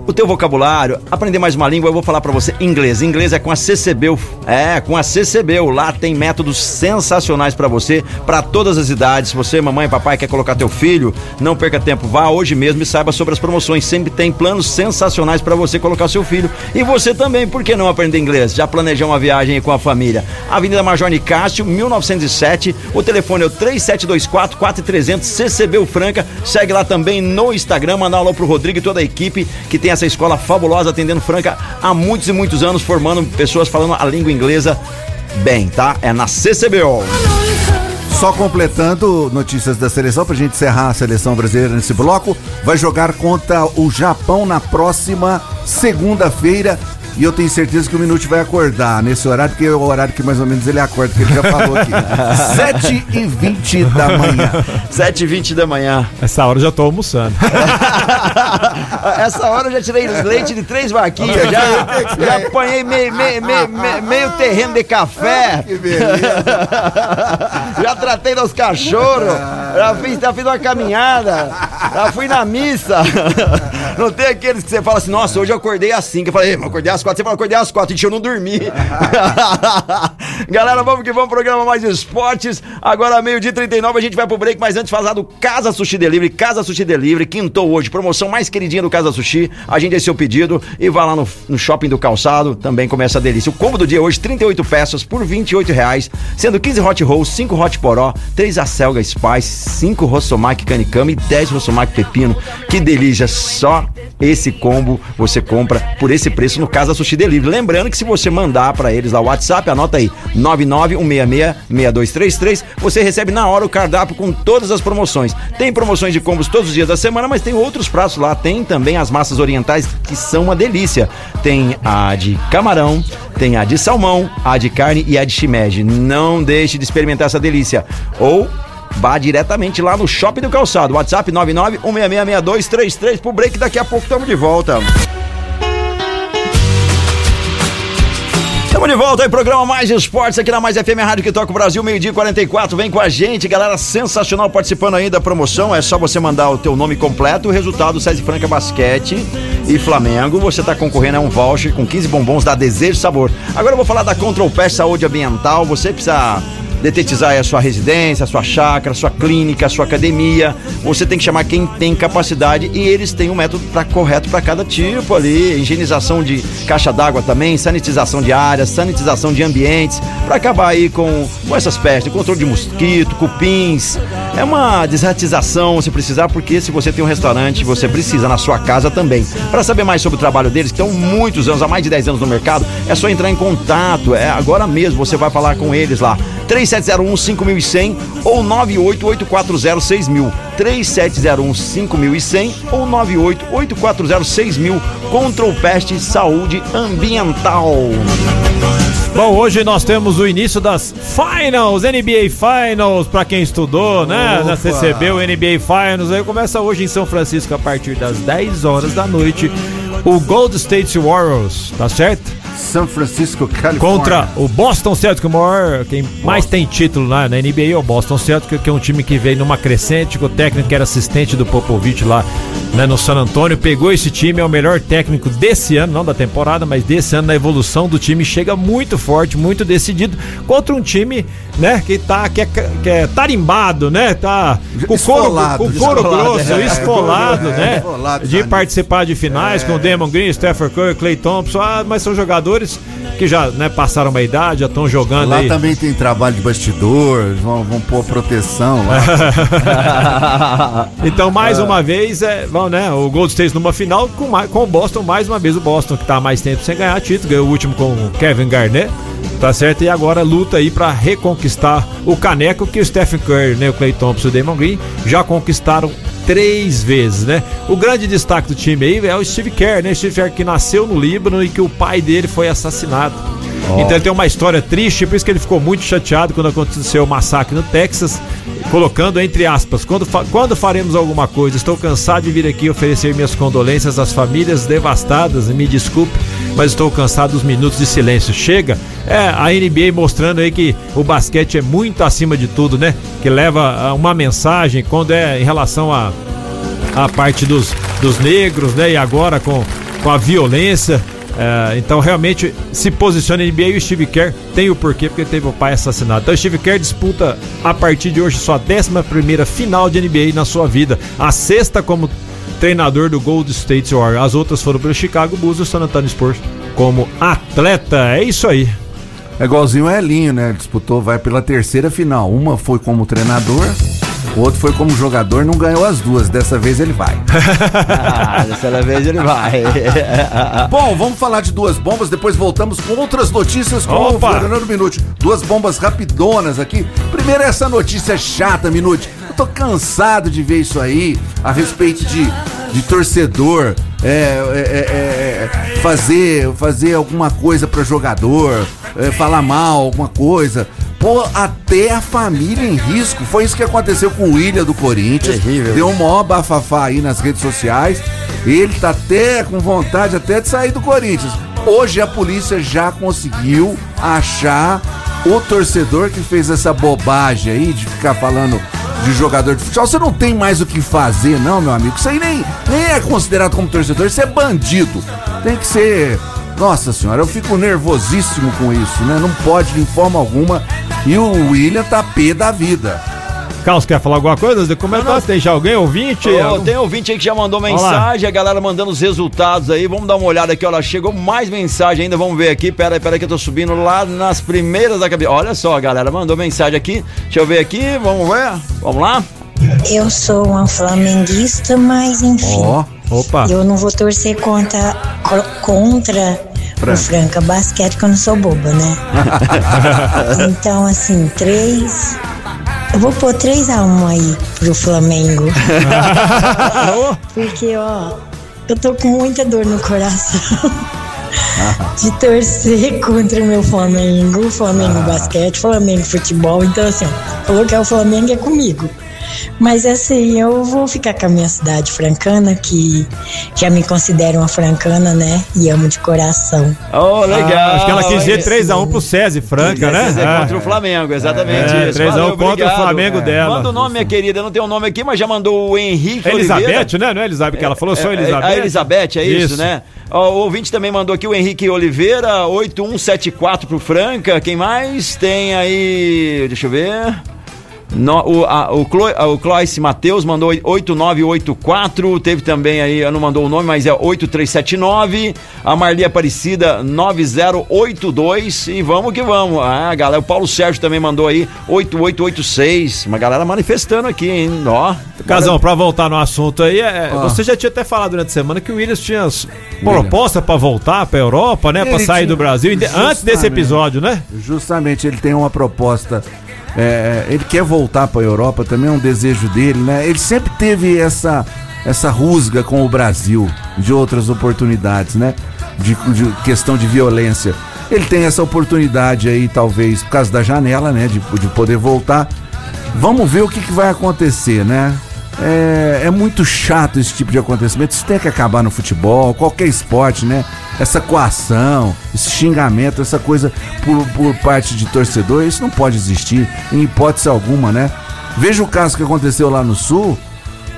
o teu vocabulário, aprender mais uma língua, eu vou falar pra você inglês. Inglês é com a CCBU. É, com a CCBU. Lá tem métodos sensacionais pra você, pra todas as idades. Você, mamãe, papai, quer colocar teu filho, não perca tempo, vá hoje mesmo e saiba sobre as promoções. Sempre tem planos sensacionais pra você colocar seu filho. E você também, por que não aprender inglês? Já planejar uma viagem com a família. Avenida Major Nicásio, 1907. O telefone é o 3724 4300 CCBU Franca. Segue lá também no Instagram, manda um alô pro Rodrigo e toda a equipe que tem essa escola fabulosa atendendo Franca há muitos e muitos anos, formando pessoas falando a língua inglesa bem, tá? É na CCBO. Só completando notícias da seleção, pra gente encerrar a seleção brasileira nesse bloco, vai jogar contra o Japão na próxima segunda-feira. E eu tenho certeza que o Minute vai acordar nesse horário, porque é o horário que mais ou menos ele acorda, que ele já falou aqui. 7 e 20 da manhã. 7 e 20 da manhã. Essa hora eu já tô almoçando. Essa hora eu já tirei leite de três vaquinhas, já, já apanhei meio, meio, meio, meio- terreno de café. Que beleza. Já tratei dos cachorros, já fiz, já fiz uma caminhada, já fui na missa. Não tem aqueles que você fala assim, nossa, hoje eu acordei assim, que eu falei, "Ei, mas eu acordei às quatro, você fala, acordei às quatro, gente, eu não dormi. Galera, vamos que vamos, programa Mais Esportes, agora meio-dia e 39, a gente vai pro break, mas antes falar do Casa Sushi Delivery, Casa Sushi Delivery, quintou hoje, promoção mais queridinha do Casa Sushi, a gente é seu pedido e vá lá no, no Shopping do Calçado, também começa a delícia. O combo do dia hoje, 38 peças por 28 reais, sendo 15 hot rolls, 5 hot poró, 3 acelga spice, 5 rossomaki canicama e 10 rossomaki pepino. Que delícia, só esse combo você compra por esse preço no Casa Sushi Delivery. Lembrando que se você mandar pra eles lá o WhatsApp, anota aí, 991666233, você recebe na hora o cardápio com todas as promoções. Tem promoções de combos todos os dias da semana, mas tem outros pratos lá. Tem também as massas orientais que são uma delícia. Tem a de camarão, tem a de salmão, a de carne e a de shimeji. Não deixe de experimentar essa delícia. Ou Vá diretamente lá no Shopping do Calçado. WhatsApp 991666233 pro break. Daqui a pouco estamos de volta. Estamos de volta aí, programa Mais Esportes aqui na Mais FM Rádio que toca o Brasil, meio-dia e 44. Vem com a gente, galera sensacional participando aí da promoção. É só você mandar o teu nome completo, o resultado César Franca Basquete e Flamengo. Você está concorrendo a um voucher com 15 bombons da Desejo Sabor. Agora eu vou falar da Control Pest Saúde Ambiental. Você precisa detetizar aí a sua residência, a sua chácara, a sua clínica, a sua academia. Você tem que chamar quem tem capacidade e eles têm um método pra, correto para cada tipo ali. Higienização de caixa d'água também, sanitização de áreas, sanitização de ambientes, para acabar aí com, com essas pestes, controle de mosquito, cupins, É uma desratização, se precisar, porque se você tem um restaurante, você precisa na sua casa também. Para saber mais sobre o trabalho deles, que estão muitos anos, há mais de 10 anos no mercado, é só entrar em contato. É agora mesmo você vai falar com eles lá. 3701 5100 ou 988406000. 3701 5100 ou 988406000. Control Pest Saúde Ambiental. Bom, hoje nós temos o início das Finals, NBA Finals, pra quem estudou, né? Opa. Recebeu o NBA Finals. Aí começa hoje em São Francisco a partir das 10 horas da noite. O Gold State Warriors, tá certo? São Francisco, Califórnia. Contra o Boston Celtics, o maior, quem mais tem título lá na NBA é o Boston Celtics, que é um time que veio numa crescente, que o técnico que era assistente do Popovich lá né, no San Antônio, pegou esse time, é o melhor técnico desse ano, não da temporada, mas desse ano na evolução do time, chega muito forte, muito decidido, contra um time, né, que tá, que é, que é tarimbado, né, tá com o couro, Esfolado, com couro esfolado, grosso, é. esfolado, É, né, esfolado, de participar de finais com o Damon Green, Stephen Curry, Clay Thompson, ah, mas são jogadores que já né, passaram uma idade, já estão jogando Lá aí. também tem trabalho de bastidor, vão, vão pôr proteção lá. Então, mais uma vez, é, vão, né, o Gold State numa final com, com o Boston, mais uma vez o Boston que tá há mais tempo sem ganhar título, ganhou o último com o Kevin Garnett, tá certo? E agora luta aí pra reconquistar o caneco que o Stephen Curry, né, o Clay Thompson e o Damon Green já conquistaram três vezes, né? O grande destaque do time aí é o Steve Kerr, né? Steve Kerr que nasceu no Líbano e que o pai dele foi assassinado. Então ele tem uma história triste, por isso que ele ficou muito chateado quando aconteceu o massacre no Texas, colocando entre aspas, quando, fa- quando faremos alguma coisa, estou cansado de vir aqui oferecer minhas condolências às famílias devastadas, me desculpe, mas estou cansado dos minutos de silêncio. Chega, é a NBA mostrando aí que o basquete é muito acima de tudo, né? Que leva ah, uma mensagem quando é em relação a a parte dos, dos negros, né? E agora com, com a violência. É, então realmente se posiciona a NBA e o Steve Kerr tem o porquê, porque teve o pai assassinado. Então o Steve Kerr disputa a partir de hoje sua 11 primeira final de NBA na sua vida. A sexta como treinador do Gold State Warriors. As outras foram pelo Chicago Bulls e o San Antonio Spurs como atleta. É isso aí. É igualzinho o Elinho, né? Disputou, vai pela terceira final. Uma foi como treinador, o outro foi como jogador, não ganhou as duas. Dessa vez ele vai. Ah, dessa vez ele vai. Bom, vamos falar de duas bombas, depois voltamos com outras notícias com Opa! o Fernando Minuti. Duas bombas rapidonas aqui. Primeiro essa notícia chata, Minuti. Eu tô cansado de ver isso aí a respeito de, de torcedor. é, é, é, é, fazer, fazer alguma coisa pra jogador, é, falar mal, alguma coisa. Pô, até a família em risco. Foi isso que aconteceu com o William do Corinthians. Terrível. Deu um maior bafafá aí nas redes sociais. Ele tá até com vontade até de sair do Corinthians. Hoje a polícia já conseguiu achar o torcedor que fez essa bobagem aí de ficar falando de jogador de futebol. Você não tem mais o que fazer, não, meu amigo. Isso aí nem, nem é considerado como torcedor, isso é bandido. Tem que ser. Nossa senhora, eu fico nervosíssimo com isso, né? Não pode de forma alguma. E o William tá pé da vida. Carlos, quer falar alguma coisa? Comentar se tem já alguém, ouvinte? Algum- tem ouvinte aí que já mandou mensagem, a galera mandando os resultados aí. Vamos dar uma olhada aqui, olha. Chegou mais mensagem ainda, vamos ver aqui. Pera aí, pera aí que eu tô subindo lá nas primeiras da cabeça. Olha só, a galera mandou mensagem aqui. Deixa eu ver aqui, vamos ver. Vamos lá? Eu sou uma flamenguista, mas enfim. Opa. Eu não vou torcer contra, co- contra o Franca Basquete, que eu não sou boba, né? então, assim, três. Eu vou pôr 3x1 aí pro Flamengo. Porque, ó, eu tô com muita dor no coração. De torcer contra o meu Flamengo, Flamengo Basquete, Flamengo Futebol. Então, assim, falou que é o Flamengo é comigo. Mas assim, eu vou ficar com a minha cidade francana, que já me considero uma francana, né? E amo de coração. Oh, legal. Ah, acho que ela quis dizer Esse- 3x1 pro SESI, Franca, né? É. Contra o Flamengo, exatamente É, isso. 3 a 1 Valeu, contra o. Flamengo É. dela. Manda o nome, minha querida. Eu não tenho o nome aqui, mas já mandou o Henrique Elizabeth, Oliveira. né? Não é Elizabeth que ela falou, só É, é, Elizabeth? A Elizabeth, é isso, Isso. né? O ouvinte também mandou aqui o Henrique Oliveira, 8174 pro Franca. Quem mais? Tem aí. Deixa eu ver. No, o, a, o, Clo, a, o Cloyce Matheus mandou 8984. Teve também aí, não mandou o nome, mas é 8379. A Marli Aparecida 9082. E vamos que vamos. Ah, galera, o Paulo Sérgio também mandou aí 8886. Uma galera manifestando aqui, hein? Ó. Casão, pra voltar no assunto aí, é, Ah. você já tinha até falado durante a semana que o Williams tinha as- proposta pra voltar pra Europa, né? Pra Ele sair tinha- do Brasil, inde- antes desse Justamente. episódio, né? Justamente, ele tem uma proposta. É, ele quer voltar para a Europa, também é um desejo dele, né? Ele sempre teve essa, essa rusga com o Brasil, de outras oportunidades, né? De, de questão de violência. Ele tem essa oportunidade aí, talvez, por causa da janela, né? De, de poder voltar. Vamos ver o que, que vai acontecer, né? É, é muito chato esse tipo de acontecimento. Isso tem que acabar no futebol, qualquer esporte, né? Essa coação, esse xingamento, essa coisa por, por parte de torcedor, isso não pode existir em hipótese alguma, né? Veja o caso que aconteceu lá no Sul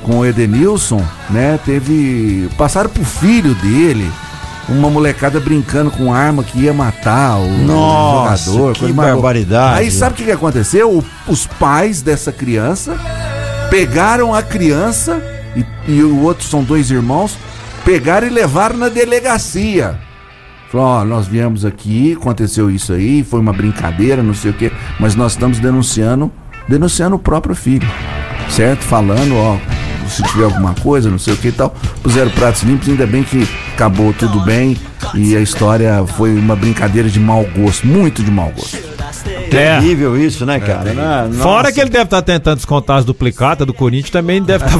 com o Edenilson, né? Teve. Passaram pro filho dele. Uma molecada brincando com arma que ia matar o Nossa, jogador. que barbaridade. Aí sabe o que, que aconteceu? O- os pais dessa criança pegaram a criança e, e o outro são dois irmãos, pegaram e levaram na delegacia. Falou, ó, nós viemos aqui, aconteceu isso aí, foi uma brincadeira, não sei o quê, mas nós estamos denunciando, denunciando o próprio filho, certo? Falando, ó, se tiver alguma coisa, não sei o que e tal, puseram pratos limpos, ainda bem que acabou tudo bem e a história foi uma brincadeira de mau gosto, muito de mau gosto. Terrível isso, né, cara? Né? Fora Nossa. que ele deve estar tentando descontar as duplicatas do Corinthians, também deve estar.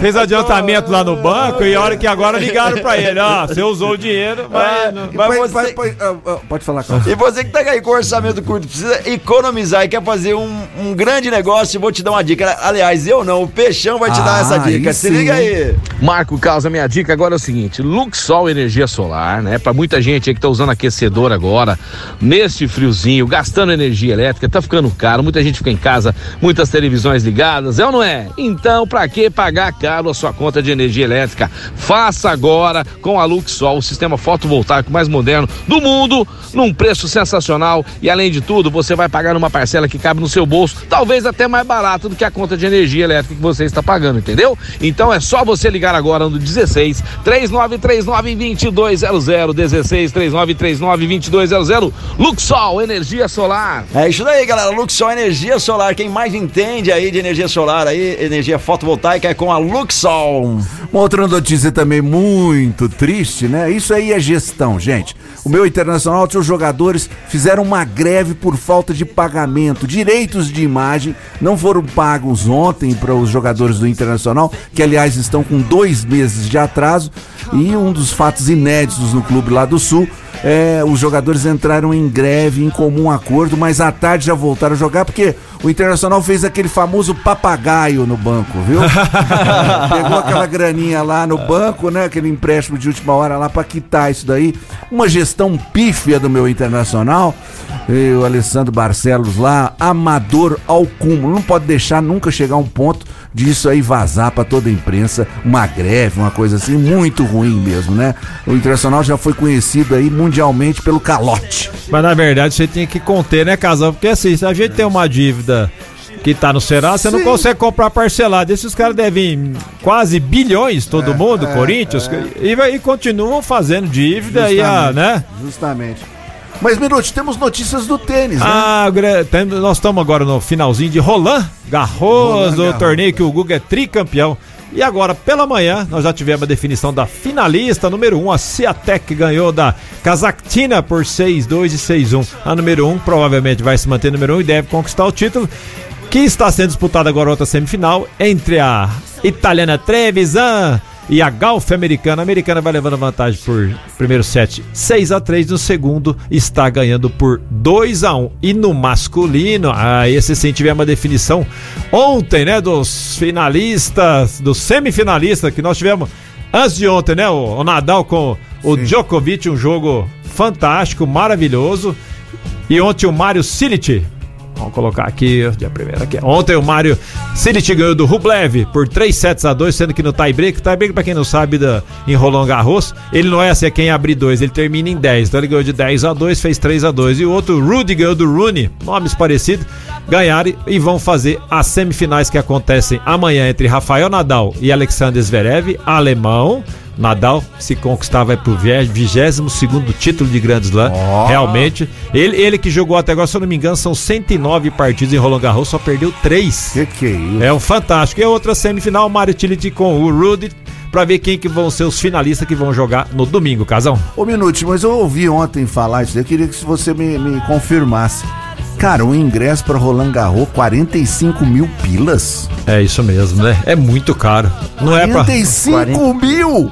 Fez adiantamento lá no banco e a hora que agora ligaram pra ele, ó, você usou o dinheiro, mas. não- Mas você- ah, Pode falar, Carlos. E você que tá aí com orçamento curto, precisa economizar e quer fazer um, um grande negócio, vou te dar uma dica. Aliás, eu não, o Peixão vai te dar Ah, essa dica. Se sim, liga aí. Marco Causa, minha dica agora é o seguinte: Luxol Energia Solar, né? Pra muita gente aí que tá usando aquecedor agora, neste friozinho, gastando energia elétrica, tá ficando caro, muita gente fica em casa, muitas televisões ligadas, é ou não é? Então, pra que pagar caro a sua conta de energia elétrica? Faça agora com a Luxol, o sistema fotovoltaico mais moderno do mundo, num preço sensacional e além de tudo, você vai pagar numa parcela que cabe no seu bolso, talvez até mais barato do que a conta de energia elétrica que você está pagando, entendeu? Então é só você ligar agora no 16 3939 2200 16 3939 2200 Luxol Energia Solar. É isso daí, galera. Luxol Energia Solar. Quem mais entende aí de energia solar aí, energia fotovoltaica é com a Luxol. Uma outra notícia também muito triste, né? Isso aí é gestão, gente. O meu Internacional, seus jogadores fizeram uma greve por falta de pagamento. Direitos de imagem não foram pagos ontem para os jogadores do Internacional, que aliás estão com dois meses de atraso. E um dos fatos inéditos no clube lá do Sul é, os jogadores entraram em greve, em comum acordo, mas à tarde já voltaram a jogar porque o Internacional fez aquele famoso papagaio no banco, viu? Pegou aquela graninha lá no banco, né? Aquele empréstimo de última hora lá pra quitar isso daí. Uma gestão pífia do meu Internacional. E o Alessandro Barcelos lá, amador ao cúmulo. Não pode deixar nunca chegar um ponto disso aí vazar pra toda a imprensa. Uma greve, uma coisa assim, muito ruim mesmo, né? O Internacional já foi conhecido aí mundialmente pelo calote. Mas na verdade você tem que conter, né, Casal? Porque assim, se a gente tem uma dívida que tá no Serasa, você não consegue comprar parcelado. Esses caras devem quase bilhões, todo mundo, é, Corinthians, e, vai- e continuam fazendo dívida e a, né? Justamente. Mas, Minuto, temos notícias do tênis, né? Ah, nós estamos agora no finalzinho de Roland Garros, Garros. torneio que o Guga é tricampeão. E agora, pela manhã, nós já tivemos a definição da finalista número 1, um, a Ciatec ganhou da Kazakhtina por 6-2 e 6-1. A número 1 um, provavelmente vai se manter número 1 um e deve conquistar o título, que está sendo disputado agora outra semifinal entre a italiana Trevisan e a Golf americana. A americana vai levando vantagem por primeiro set 6 a 3 no segundo está ganhando por 2 a 1 E no masculino, ah, esse sim tivemos uma definição ontem, né, dos finalistas, dos semifinalistas que nós tivemos antes de ontem, né, o, o Nadal com o Djokovic, um jogo fantástico, maravilhoso. E ontem o Mário Silic Vamos colocar aqui, dia primeiro aqui. Ontem o Mário City ganhou do Rublev por 3 sets a 2, sendo que no tie-break, tie-break pra quem não sabe da, em Roland Garros, ele não é assim, é quem abrir dois, ele termina em 10. Então ele ganhou de 10 a 2, fez 3 a 2. E o outro, Rudy ganhou do Rooney, nomes parecidos, ganharam e vão fazer as semifinais que acontecem amanhã entre Rafael Nadal e Alexander Zverev, alemão. Nadal se conquistar vai pro 22 segundo título de Grand Slam. Ó. Realmente. Ele, ele que jogou até agora, se eu não me engano, são 109 partidas em Roland Garros, só perdeu 3. Que que é isso? É um fantástico. E a outra semifinal, Mario Tillich com o Rudy, pra ver quem que vão ser os finalistas que vão jogar no domingo, Casão. Ô, Minute, mas eu ouvi ontem falar isso, eu queria que você me, me confirmasse. Cara, o ingresso pra Roland Garros, 45 mil pilas? É isso mesmo, né? É muito caro. Não é pra. 45 mil?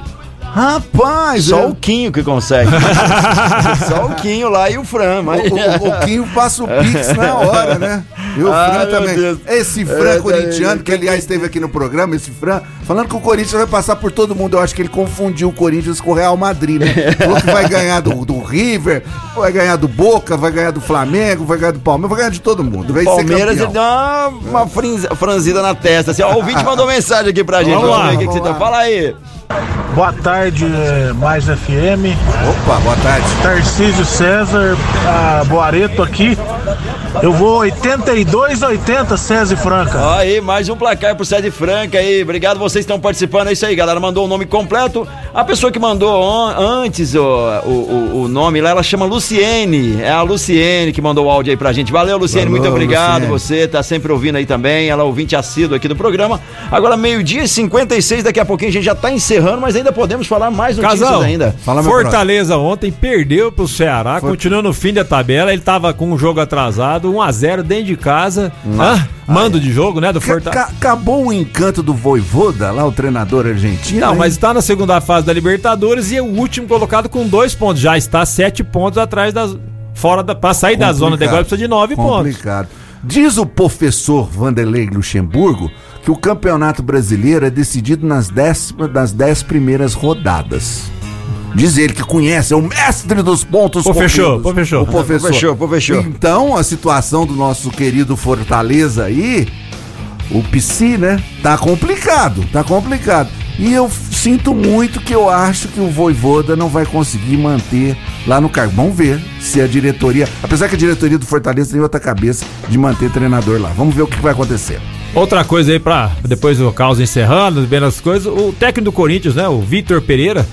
Rapaz, Só eu- o Quinho que consegue. Só o Quinho lá e o Fran. Mas... O, o, o Quinho passa o Pix na hora, né? E o Fran também. Deus. Esse Fran É, corintiano, é, que aliás esteve aqui no programa, esse Fran, falando que o Corinthians vai passar por todo mundo. Eu acho que ele confundiu o Corinthians com o Real Madrid, né? Falou que vai ganhar do, do River, vai ganhar do Boca, vai ganhar do Flamengo, vai ganhar do Palmeiras, vai ganhar de todo mundo. Vai Palmeiras ser ele deu uma, uma frinz- franzida na testa. Assim, ó, o ouvinte mandou mensagem aqui pra gente. Vamos Vamos, lá, ver o que, que você tá. Fala aí. Boa tarde, Mais FM. Opa, boa tarde. Tarcísio César, a Boareto aqui. Eu vou 82 80 César e Franca. Aí, mais um placar pro Sede Franca aí. Obrigado vocês que estão participando. É isso aí, galera. Mandou o nome completo. A pessoa que mandou antes o, o, o- o nome lá, ela chama Luciene. É a Luciene que mandou o áudio aí pra gente. Valeu, Luciene. Valeu, muito obrigado. Luciene. Você tá sempre ouvindo aí também. Ela é ouvinte assíduo aqui do programa. Agora, meio-dia e 56. Daqui a pouquinho a gente já tá encerrando, mas ainda podemos falar mais notícias Casal, ainda. Fala, Fortaleza ontem perdeu pro Ceará, continua no fim da tabela. Ele tava com um jogo atrasado, 1x0 dentro de casa. Ah, mando de jogo, né? Do Fortaleza. ca- acabou o encanto do Voivoda, lá o treinador argentino. Não, hein? mas está na segunda fase da Libertadores e é o último colocado com dois pontos. Já está sete pontos atrás das. Fora da. Pra sair da zona de Complicado. agora precisa de nove pontos. Complicado. Diz o professor Vanderlei Luxemburgo que o campeonato brasileiro é decidido nas dez, nas dez primeiras rodadas. Diz ele que conhece, é o mestre dos pontos Pô, fechou, pô, fechou. O professor. Pô, fechou, pô, fechou. Então, a situação do nosso querido Fortaleza aí, o PC, né? Tá complicado, tá complicado. E eu sinto muito que eu acho que o Voivoda não vai conseguir manter lá no cargo. Vamos ver se a diretoria, apesar que a diretoria do Fortaleza tem outra cabeça de manter treinador lá. Vamos ver o que vai acontecer. Outra coisa aí pra depois do caos encerrando, vendo as coisas, o técnico do Corinthians, né, o Vitor Pereira,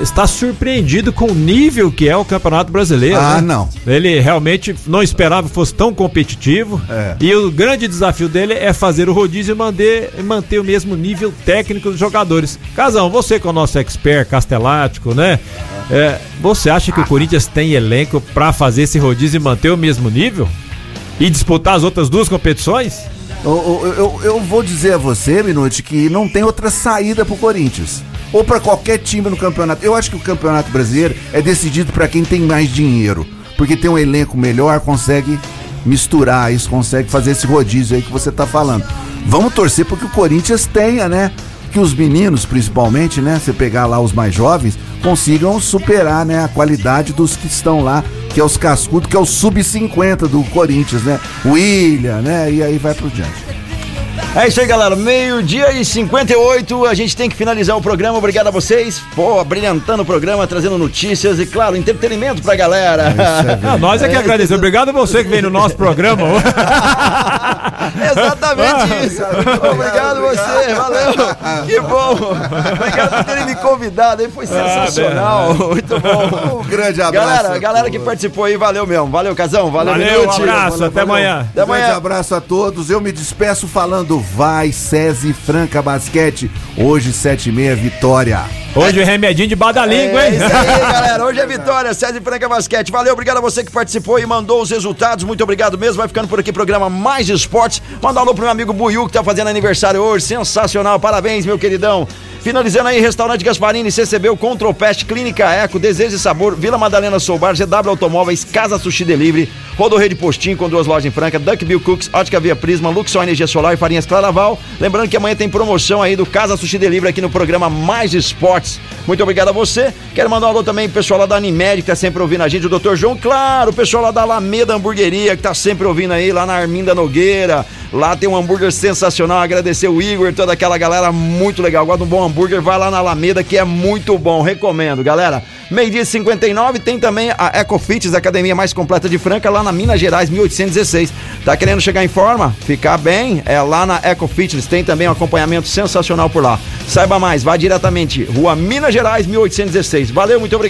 está surpreendido com o nível que é o Campeonato Brasileiro. Ah, né? não. Ele realmente não esperava que fosse tão competitivo. É. E o grande desafio dele é fazer o rodízio e manter, manter o mesmo nível técnico dos jogadores. Casão, você que é o nosso expert castelático, né? É, você acha que o Corinthians tem elenco pra fazer esse rodízio e manter o mesmo nível? E disputar as outras duas competições? Eu, eu, eu- eu vou dizer a você, Minuti, que não tem outra saída pro Corinthians. Ou pra qualquer time no campeonato. Eu acho que o campeonato brasileiro é decidido pra quem tem mais dinheiro. Porque tem um elenco melhor, consegue misturar isso, consegue fazer esse rodízio aí que você tá falando. Vamos torcer porque o Corinthians tenha, né? Que os meninos, principalmente, né? Você pegar lá os mais jovens, consigam superar, né? A qualidade dos que estão lá, que é os cascudos, que é o sub-50 do Corinthians, né? William, né? E aí vai pro diante. É isso aí, galera. Meio-dia e 58. A gente tem que finalizar o programa. Obrigado a vocês. Pô, brilhantando o programa, trazendo notícias e, claro, entretenimento pra galera. Ah, nós é que agradecemos. Obrigado a você que veio no nosso programa. Exatamente isso. Obrigado você, valeu. Que bom. Obrigado por terem me convidado. Aí foi sensacional. Muito bom. Um grande abraço. Galera, a a galera que participou aí, valeu mesmo. Valeu, Casão. Valeu, Valeu, um abraço, até amanhã. Até Um grande amanhã. abraço a todos. Eu me despeço falando vai, SESI Franca Basquete. Hoje, 7 e meia, vitória. Hoje o remedinho de badalingo, É hein? isso aí, galera. Hoje é vitória, César Franca Basquete. Valeu, obrigado a você que participou e mandou os resultados. Muito obrigado mesmo. Vai ficando por aqui programa Mais Esportes. Manda um alô pro meu amigo Buiu que tá fazendo aniversário hoje. Sensacional. Parabéns, meu queridão. Finalizando aí, Restaurante Gasparini, CCB, Control Pest, Clínica Eco, Desejo e Sabor, Vila Madalena Soubar, GW Automóveis, Casa Sushi Delivery, Rodo Rede Postinho com duas lojas em Franca, Duck Bill Cooks, Ótica Via Prisma, Luxor Energia Solar e Farinhas Claraval. Lembrando que amanhã tem promoção aí do Casa Sushi Delivery aqui no programa Mais Esportes. Muito obrigado a você. Quero mandar um alô também pro pessoal lá da Animed que tá sempre ouvindo a gente, o Dr. João, claro, o pessoal lá da Alameda Hamburgueria que tá sempre ouvindo aí, lá na Arminda Nogueira. Lá tem um hambúrguer sensacional. Agradecer o Igor, toda aquela galera muito legal. De um bom hambúrguer, vai lá na Alameda que é muito bom. Recomendo, galera. Meio-dia 59 tem também a Ecofits, a academia mais completa de Franca, lá na Minas Gerais 1816. Tá querendo chegar em forma? Ficar bem? É lá na Ecofits. Tem também um acompanhamento sensacional por lá. Saiba mais, vá diretamente, Rua Minas Gerais 1816. Valeu, muito obrigado.